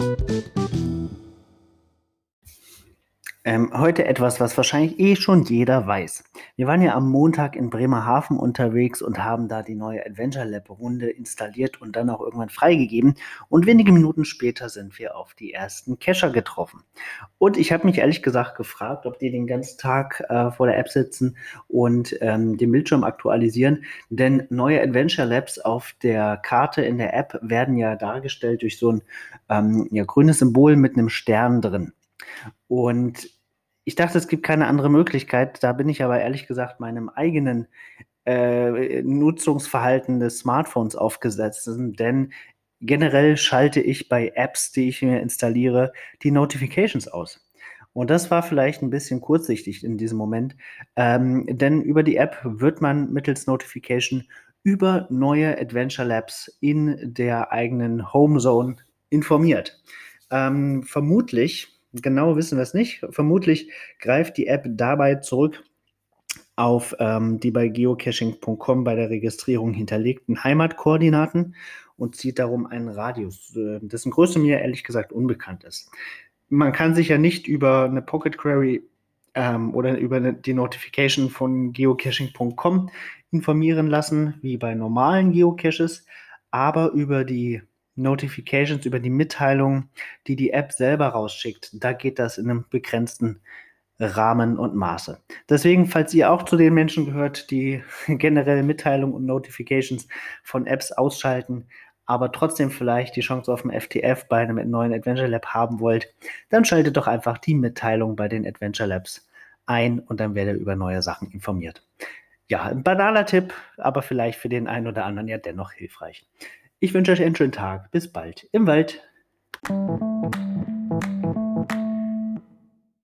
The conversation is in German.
thank you Ähm, heute etwas, was wahrscheinlich eh schon jeder weiß. Wir waren ja am Montag in Bremerhaven unterwegs und haben da die neue Adventure Lab Runde installiert und dann auch irgendwann freigegeben. Und wenige Minuten später sind wir auf die ersten Cacher getroffen. Und ich habe mich ehrlich gesagt gefragt, ob die den ganzen Tag äh, vor der App sitzen und ähm, den Bildschirm aktualisieren. Denn neue Adventure Labs auf der Karte in der App werden ja dargestellt durch so ein ähm, ja, grünes Symbol mit einem Stern drin. Und ich dachte, es gibt keine andere Möglichkeit. Da bin ich aber ehrlich gesagt meinem eigenen äh, Nutzungsverhalten des Smartphones aufgesetzt. Denn generell schalte ich bei Apps, die ich mir installiere, die Notifications aus. Und das war vielleicht ein bisschen kurzsichtig in diesem Moment, ähm, denn über die App wird man mittels Notification über neue Adventure Labs in der eigenen Home Zone informiert. Ähm, vermutlich Genau wissen wir es nicht. Vermutlich greift die App dabei zurück auf ähm, die bei geocaching.com bei der Registrierung hinterlegten Heimatkoordinaten und zieht darum einen Radius, äh, dessen Größe mir ehrlich gesagt unbekannt ist. Man kann sich ja nicht über eine Pocket Query ähm, oder über die Notification von geocaching.com informieren lassen, wie bei normalen Geocaches, aber über die Notifications, über die Mitteilungen, die die App selber rausschickt. Da geht das in einem begrenzten Rahmen und Maße. Deswegen, falls ihr auch zu den Menschen gehört, die generell Mitteilungen und Notifications von Apps ausschalten, aber trotzdem vielleicht die Chance auf dem FTF bei einem neuen Adventure Lab haben wollt, dann schaltet doch einfach die Mitteilung bei den Adventure Labs ein und dann werdet ihr über neue Sachen informiert. Ja, ein banaler Tipp, aber vielleicht für den einen oder anderen ja dennoch hilfreich. Ich wünsche euch einen schönen Tag. Bis bald im Wald.